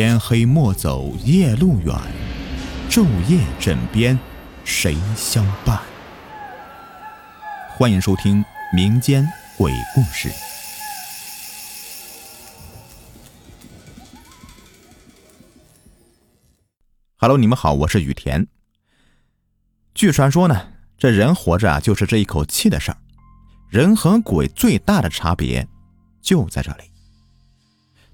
天黑莫走夜路远，昼夜枕边谁相伴？欢迎收听民间鬼故事。Hello，你们好，我是雨田。据传说呢，这人活着啊，就是这一口气的事儿。人和鬼最大的差别就在这里。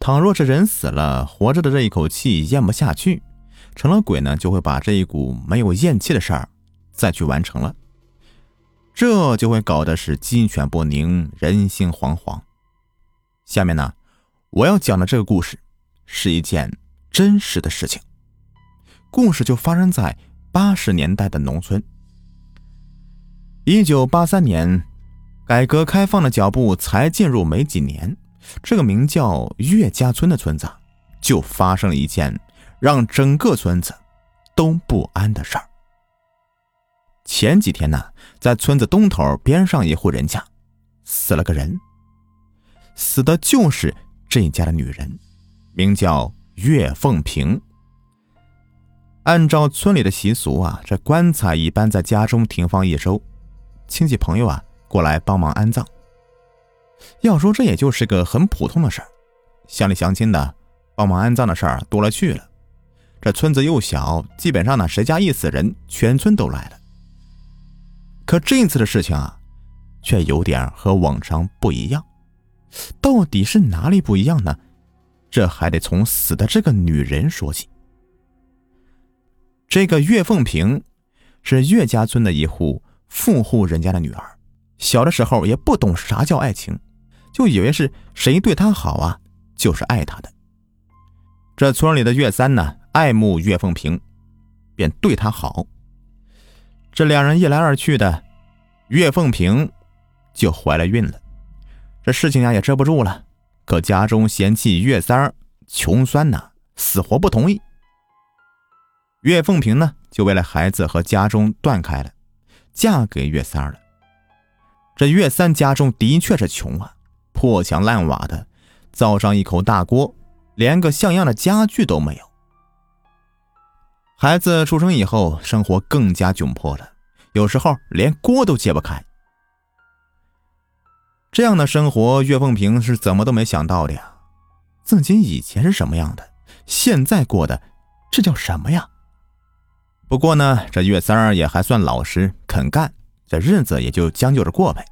倘若是人死了，活着的这一口气咽不下去，成了鬼呢，就会把这一股没有咽气的事儿再去完成了，这就会搞得是鸡犬不宁，人心惶惶。下面呢，我要讲的这个故事是一件真实的事情，故事就发生在八十年代的农村。一九八三年，改革开放的脚步才进入没几年。这个名叫岳家村的村子，就发生了一件让整个村子都不安的事儿。前几天呢，在村子东头边上一户人家，死了个人，死的就是这家的女人，名叫岳凤萍。按照村里的习俗啊，这棺材一般在家中停放一周，亲戚朋友啊过来帮忙安葬。要说这也就是个很普通的事儿，乡里乡亲的帮忙安葬的事儿多了去了。这村子又小，基本上呢谁家一死人，全村都来了。可这一次的事情啊，却有点和往常不一样。到底是哪里不一样呢？这还得从死的这个女人说起。这个岳凤萍是岳家村的一户富户人家的女儿，小的时候也不懂啥叫爱情。就以为是谁对他好啊，就是爱他的。这村里的岳三呢，爱慕岳凤萍，便对他好。这两人一来二去的，岳凤萍就怀了孕了。这事情呀也遮不住了，可家中嫌弃岳三儿穷酸呐，死活不同意。岳凤萍呢，就为了孩子和家中断开了，嫁给岳三儿了。这岳三家中的确是穷啊。破墙烂瓦的，造上一口大锅，连个像样的家具都没有。孩子出生以后，生活更加窘迫了，有时候连锅都揭不开。这样的生活，岳凤萍是怎么都没想到的呀！自己以前是什么样的，现在过的这叫什么呀？不过呢，这岳三儿也还算老实肯干，这日子也就将就着过呗。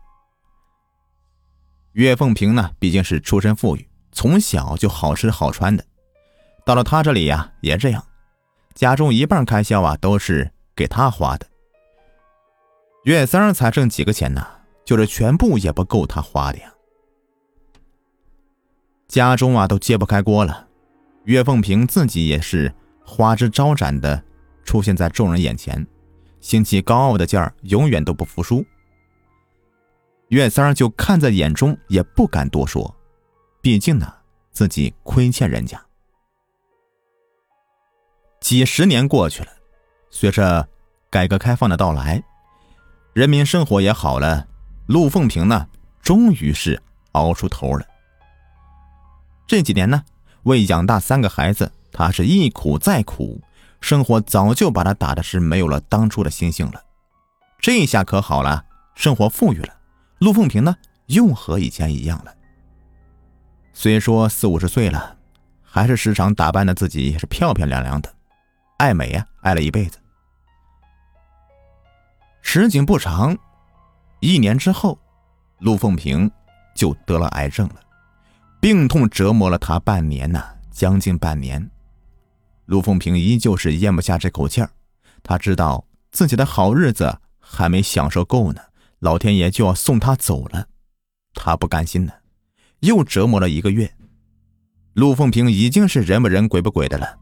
岳凤萍呢，毕竟是出身富裕，从小就好吃好穿的。到了他这里呀，也这样，家中一半开销啊都是给他花的。岳三儿才挣几个钱呢，就是全部也不够他花的呀。家中啊都揭不开锅了，岳凤萍自己也是花枝招展的出现在众人眼前，心气高傲的劲儿，永远都不服输。岳三儿就看在眼中，也不敢多说，毕竟呢，自己亏欠人家。几十年过去了，随着改革开放的到来，人民生活也好了，陆凤萍呢，终于是熬出头了。这几年呢，为养大三个孩子，他是一苦再苦，生活早就把他打的是没有了当初的心性了。这下可好了，生活富裕了。陆凤萍呢，又和以前一样了。虽说四五十岁了，还是时常打扮的自己也是漂漂亮亮的，爱美呀，爱了一辈子。时景不长，一年之后，陆凤萍就得了癌症了，病痛折磨了她半年呢，将近半年。陆凤萍依旧是咽不下这口气儿，她知道自己的好日子还没享受够呢。老天爷就要送他走了，他不甘心呢，又折磨了一个月。陆凤萍已经是人不人鬼不鬼的了。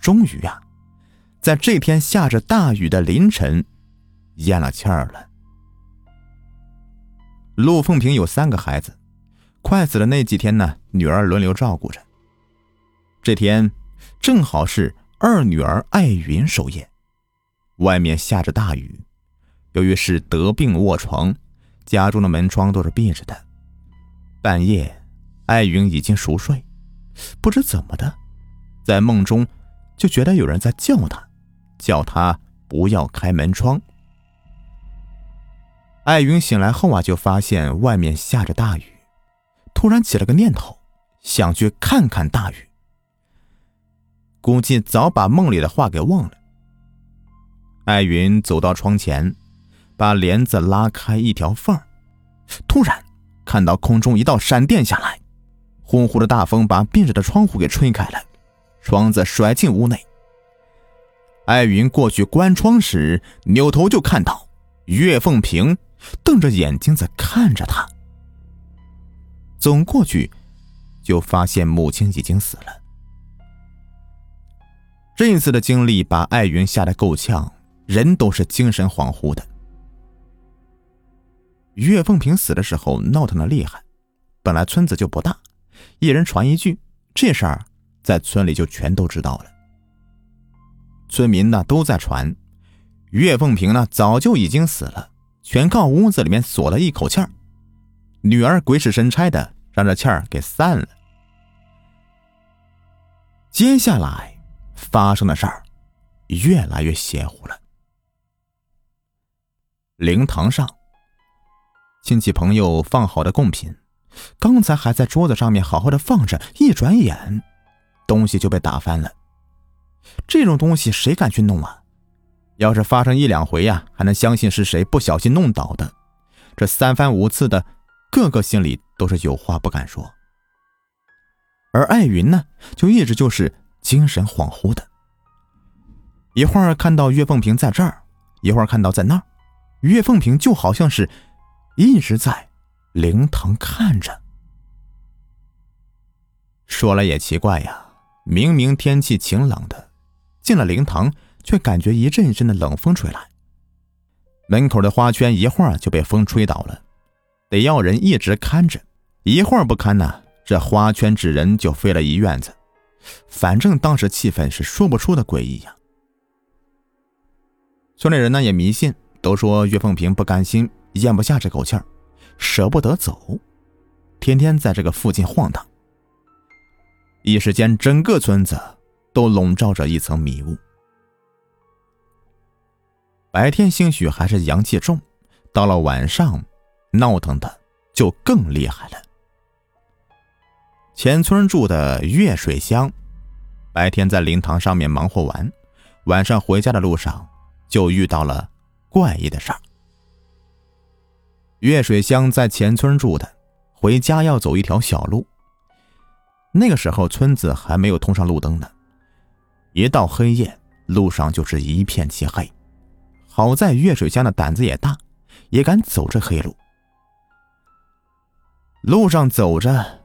终于呀，在这天下着大雨的凌晨，咽了气儿了。陆凤萍有三个孩子，快死的那几天呢，女儿轮流照顾着。这天正好是二女儿艾云守夜，外面下着大雨。由于是得病卧床，家中的门窗都是闭着的。半夜，艾云已经熟睡，不知怎么的，在梦中就觉得有人在叫他，叫他不要开门窗。艾云醒来后啊，就发现外面下着大雨，突然起了个念头，想去看看大雨。估计早把梦里的话给忘了。艾云走到窗前，把帘子拉开一条缝突然看到空中一道闪电下来，呼呼的大风把闭着的窗户给吹开了，窗子甩进屋内。艾云过去关窗时，扭头就看到岳凤萍。瞪着眼睛在看着他，走过去，就发现母亲已经死了。这一次的经历把艾云吓得够呛，人都是精神恍惚的。岳凤萍死的时候闹腾的厉害，本来村子就不大，一人传一句，这事儿在村里就全都知道了。村民呢都在传，岳凤萍呢早就已经死了。全靠屋子里面锁了一口气儿，女儿鬼使神差的让这气儿给散了。接下来发生的事儿越来越邪乎了。灵堂上，亲戚朋友放好的贡品，刚才还在桌子上面好好的放着，一转眼，东西就被打翻了。这种东西谁敢去弄啊？要是发生一两回呀，还能相信是谁不小心弄倒的。这三番五次的，个个心里都是有话不敢说。而艾云呢，就一直就是精神恍惚的，一会儿看到岳凤萍在这儿，一会儿看到在那儿，岳凤萍就好像是一直在灵堂看着。说来也奇怪呀，明明天气晴朗的，进了灵堂。却感觉一阵一阵的冷风吹来，门口的花圈一会儿就被风吹倒了，得要人一直看着，一会儿不看呢，这花圈纸人就飞了一院子。反正当时气氛是说不出的诡异呀。村里人呢也迷信，都说岳凤萍不甘心，咽不下这口气儿，舍不得走，天天在这个附近晃荡。一时间，整个村子都笼罩着一层迷雾。白天兴许还是阳气重，到了晚上，闹腾的就更厉害了。前村住的月水乡，白天在灵堂上面忙活完，晚上回家的路上就遇到了怪异的事儿。月水乡在前村住的，回家要走一条小路。那个时候村子还没有通上路灯呢，一到黑夜，路上就是一片漆黑。好在月水乡的胆子也大，也敢走这黑路。路上走着，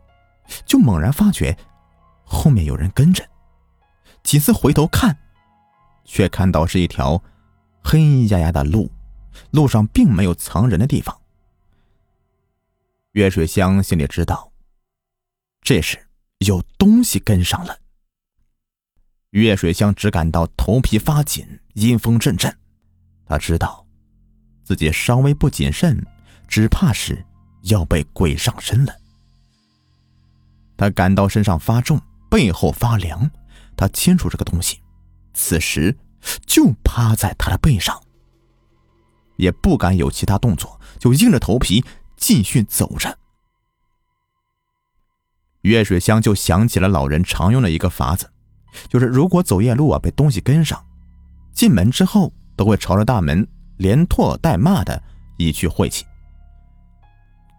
就猛然发觉后面有人跟着，几次回头看，却看到是一条黑压压的路，路上并没有藏人的地方。岳水香心里知道，这时有东西跟上了。岳水香只感到头皮发紧，阴风阵阵。他知道，自己稍微不谨慎，只怕是要被鬼上身了。他感到身上发重，背后发凉。他清楚这个东西，此时就趴在他的背上，也不敢有其他动作，就硬着头皮继续走着。月水香就想起了老人常用的一个法子，就是如果走夜路啊被东西跟上，进门之后。都会朝着大门连唾带骂的以去晦气。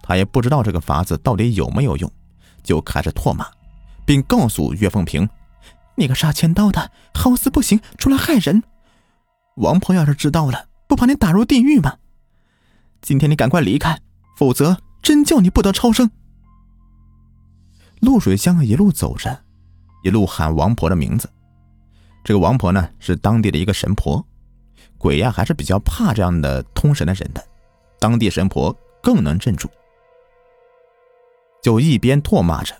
他也不知道这个法子到底有没有用，就开始唾骂，并告诉岳凤萍：“你个杀千刀的，好死不行出来害人！王婆要是知道了，不把你打入地狱吗？今天你赶快离开，否则真叫你不得超生。”陆水香一路走着，一路喊王婆的名字。这个王婆呢，是当地的一个神婆。鬼呀，还是比较怕这样的通神的人的，当地神婆更能镇住。就一边唾骂着，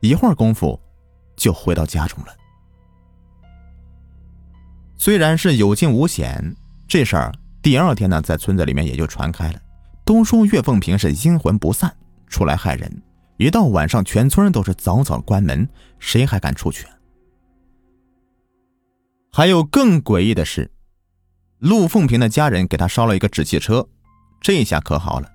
一会儿功夫就回到家中了。虽然是有惊无险，这事儿第二天呢，在村子里面也就传开了，都说岳凤萍是阴魂不散，出来害人。一到晚上，全村都是早早关门，谁还敢出去？还有更诡异的是，陆凤平的家人给他烧了一个纸汽车，这下可好了。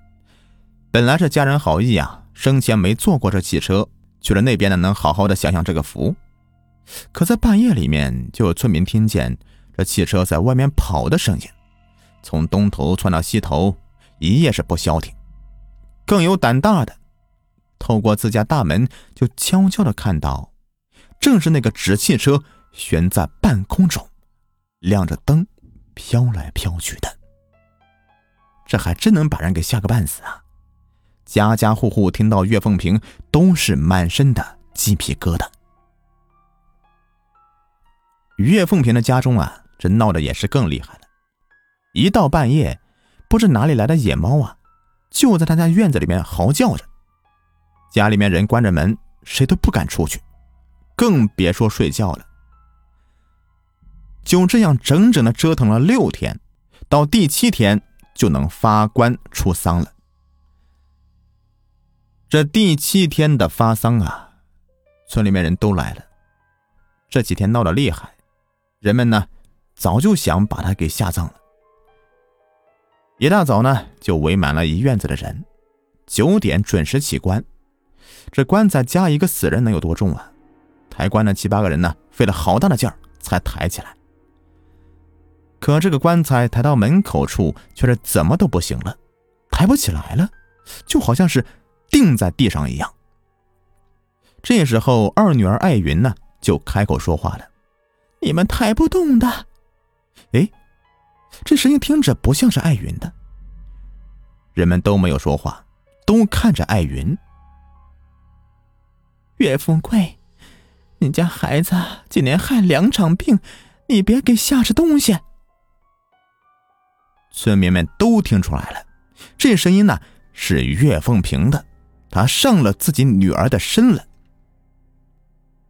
本来这家人好意啊，生前没坐过这汽车，去了那边呢能好好的享享这个福。可在半夜里面，就有村民听见这汽车在外面跑的声音，从东头窜到西头，一夜是不消停。更有胆大的，透过自家大门就悄悄的看到，正是那个纸汽车悬在半空中，亮着灯，飘来飘去的。这还真能把人给吓个半死啊！家家户户听到岳凤平都是满身的鸡皮疙瘩。岳凤平的家中啊，这闹得也是更厉害了。一到半夜，不知哪里来的野猫啊，就在他家院子里面嚎叫着。家里面人关着门，谁都不敢出去，更别说睡觉了。就这样整整的折腾了六天，到第七天就能发棺出丧了。这第七天的发丧啊，村里面人都来了。这几天闹得厉害。人们呢，早就想把他给下葬了。一大早呢，就围满了一院子的人。九点准时起棺，这棺材加一个死人能有多重啊？抬棺的七八个人呢，费了好大的劲儿才抬起来。可这个棺材抬到门口处，却是怎么都不行了，抬不起来了，就好像是钉在地上一样。这时候，二女儿艾云呢，就开口说话了。你们抬不动的，哎，这声音听着不像是艾云的。人们都没有说话，都看着艾云。岳富贵，你家孩子今年害两场病，你别给吓着东西。村民们都听出来了，这声音呢是岳凤平的，他上了自己女儿的身了。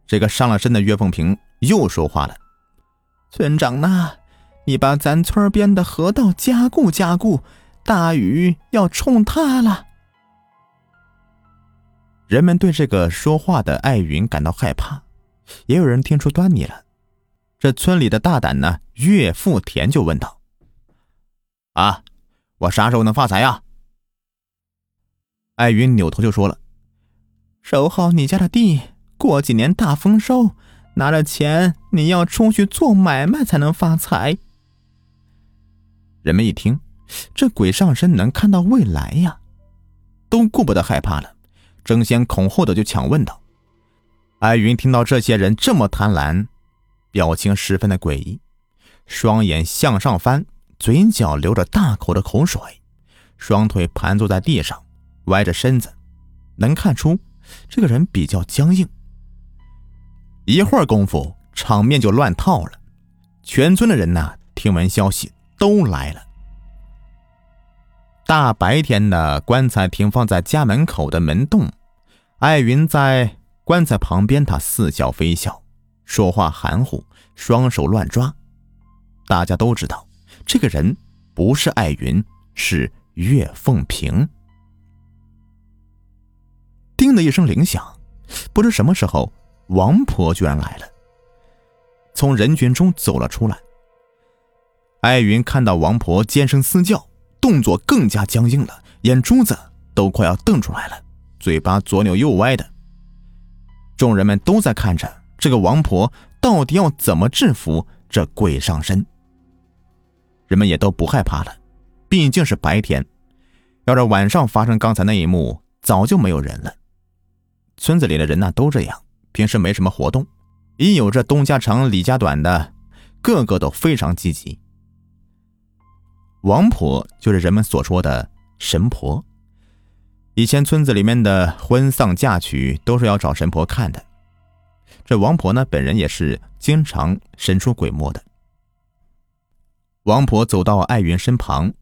这个上了身的岳凤平。又说话了，村长呐，你把咱村边的河道加固加固，大雨要冲塌了。人们对这个说话的艾云感到害怕，也有人听出端倪了。这村里的大胆呢，岳富田就问道：“啊，我啥时候能发财呀？”艾云扭头就说了：“守好你家的地，过几年大丰收。”拿着钱，你要出去做买卖才能发财。人们一听，这鬼上身能看到未来呀，都顾不得害怕了，争先恐后的就抢问道。艾云听到这些人这么贪婪，表情十分的诡异，双眼向上翻，嘴角流着大口的口水，双腿盘坐在地上，歪着身子，能看出这个人比较僵硬。一会儿功夫，场面就乱套了。全村的人呐，听闻消息都来了。大白天的，棺材停放在家门口的门洞，艾云在棺材旁边，他似笑非笑，说话含糊，双手乱抓。大家都知道，这个人不是艾云，是岳凤平。叮的一声铃响，不知什么时候。王婆居然来了，从人群中走了出来。艾云看到王婆尖声嘶叫，动作更加僵硬了，眼珠子都快要瞪出来了，嘴巴左扭右歪的。众人们都在看着这个王婆到底要怎么制服这鬼上身。人们也都不害怕了，毕竟是白天，要是晚上发生刚才那一幕，早就没有人了。村子里的人呢，都这样。平时没什么活动，一有这东家长李家短的，个个都非常积极。王婆就是人们所说的神婆，以前村子里面的婚丧嫁娶都是要找神婆看的。这王婆呢，本人也是经常神出鬼没的。王婆走到艾云身旁，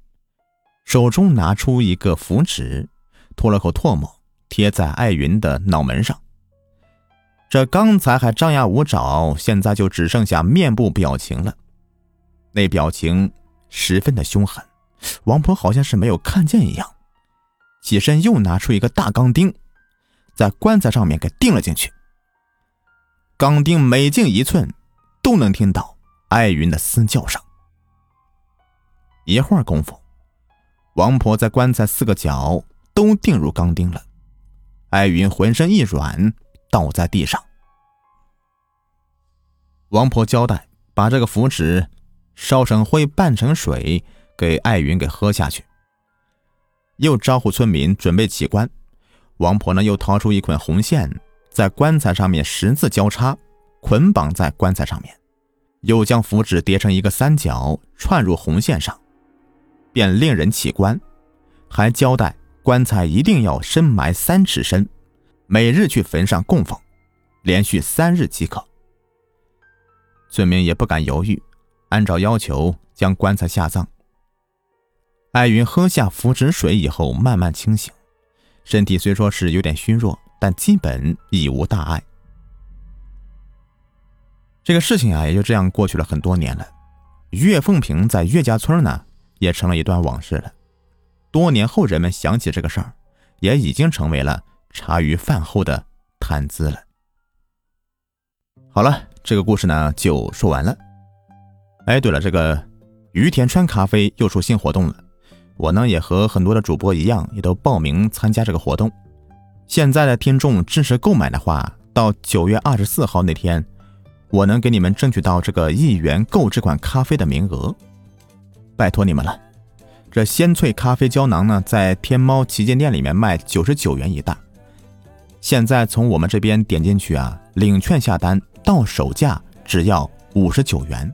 手中拿出一个符纸，吐了口唾沫，贴在艾云的脑门上。这刚才还张牙舞爪，现在就只剩下面部表情了。那表情十分的凶狠，王婆好像是没有看见一样，起身又拿出一个大钢钉，在棺材上面给钉了进去。钢钉每进一寸，都能听到艾云的嘶叫声。一会儿功夫，王婆在棺材四个角都钉入钢钉了。艾云浑身一软，倒在地上。王婆交代，把这个符纸烧成灰，拌成水，给艾云给喝下去。又招呼村民准备起棺。王婆呢，又掏出一捆红线，在棺材上面十字交叉，捆绑在棺材上面，又将符纸叠成一个三角，串入红线上。便令人起棺，还交代棺材一定要深埋三尺深，每日去坟上供奉，连续三日即可。村民也不敢犹豫，按照要求将棺材下葬。艾云喝下符纸水以后，慢慢清醒，身体虽说是有点虚弱，但基本已无大碍。这个事情啊，也就这样过去了很多年了。岳凤平在岳家村呢。也成了一段往事了。多年后，人们想起这个事儿，也已经成为了茶余饭后的谈资了。好了，这个故事呢就说完了。哎，对了，这个于田川咖啡又出新活动了，我呢也和很多的主播一样，也都报名参加这个活动。现在的听众支持购买的话，到九月二十四号那天，我能给你们争取到这个一元购这款咖啡的名额。拜托你们了，这鲜萃咖啡胶囊呢，在天猫旗舰店里面卖九十九元一袋，现在从我们这边点进去啊，领券下单到手价只要五十九元，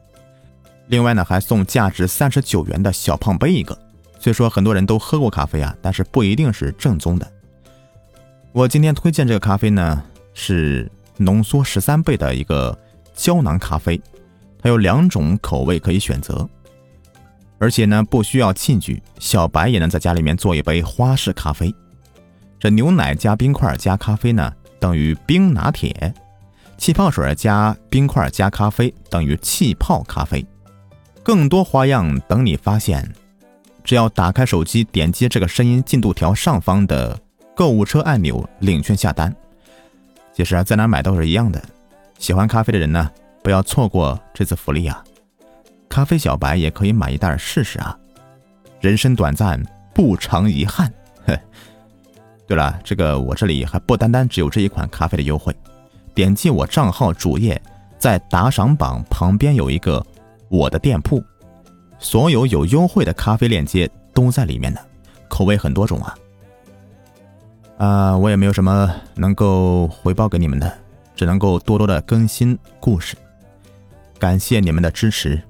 另外呢还送价值三十九元的小胖杯一个。虽说很多人都喝过咖啡啊，但是不一定是正宗的。我今天推荐这个咖啡呢，是浓缩十三倍的一个胶囊咖啡，它有两种口味可以选择。而且呢，不需要器具，小白也能在家里面做一杯花式咖啡。这牛奶加冰块加咖啡呢，等于冰拿铁；气泡水加冰块加咖啡等于气泡咖啡。更多花样等你发现。只要打开手机，点击这个声音进度条上方的购物车按钮，领券下单。其实啊，在哪买都是一样的。喜欢咖啡的人呢，不要错过这次福利啊！咖啡小白也可以买一袋试试啊！人生短暂，不尝遗憾。呵，对了，这个我这里还不单单只有这一款咖啡的优惠。点击我账号主页，在打赏榜旁边有一个我的店铺，所有有优惠的咖啡链接都在里面呢，口味很多种啊。啊，我也没有什么能够回报给你们的，只能够多多的更新故事。感谢你们的支持。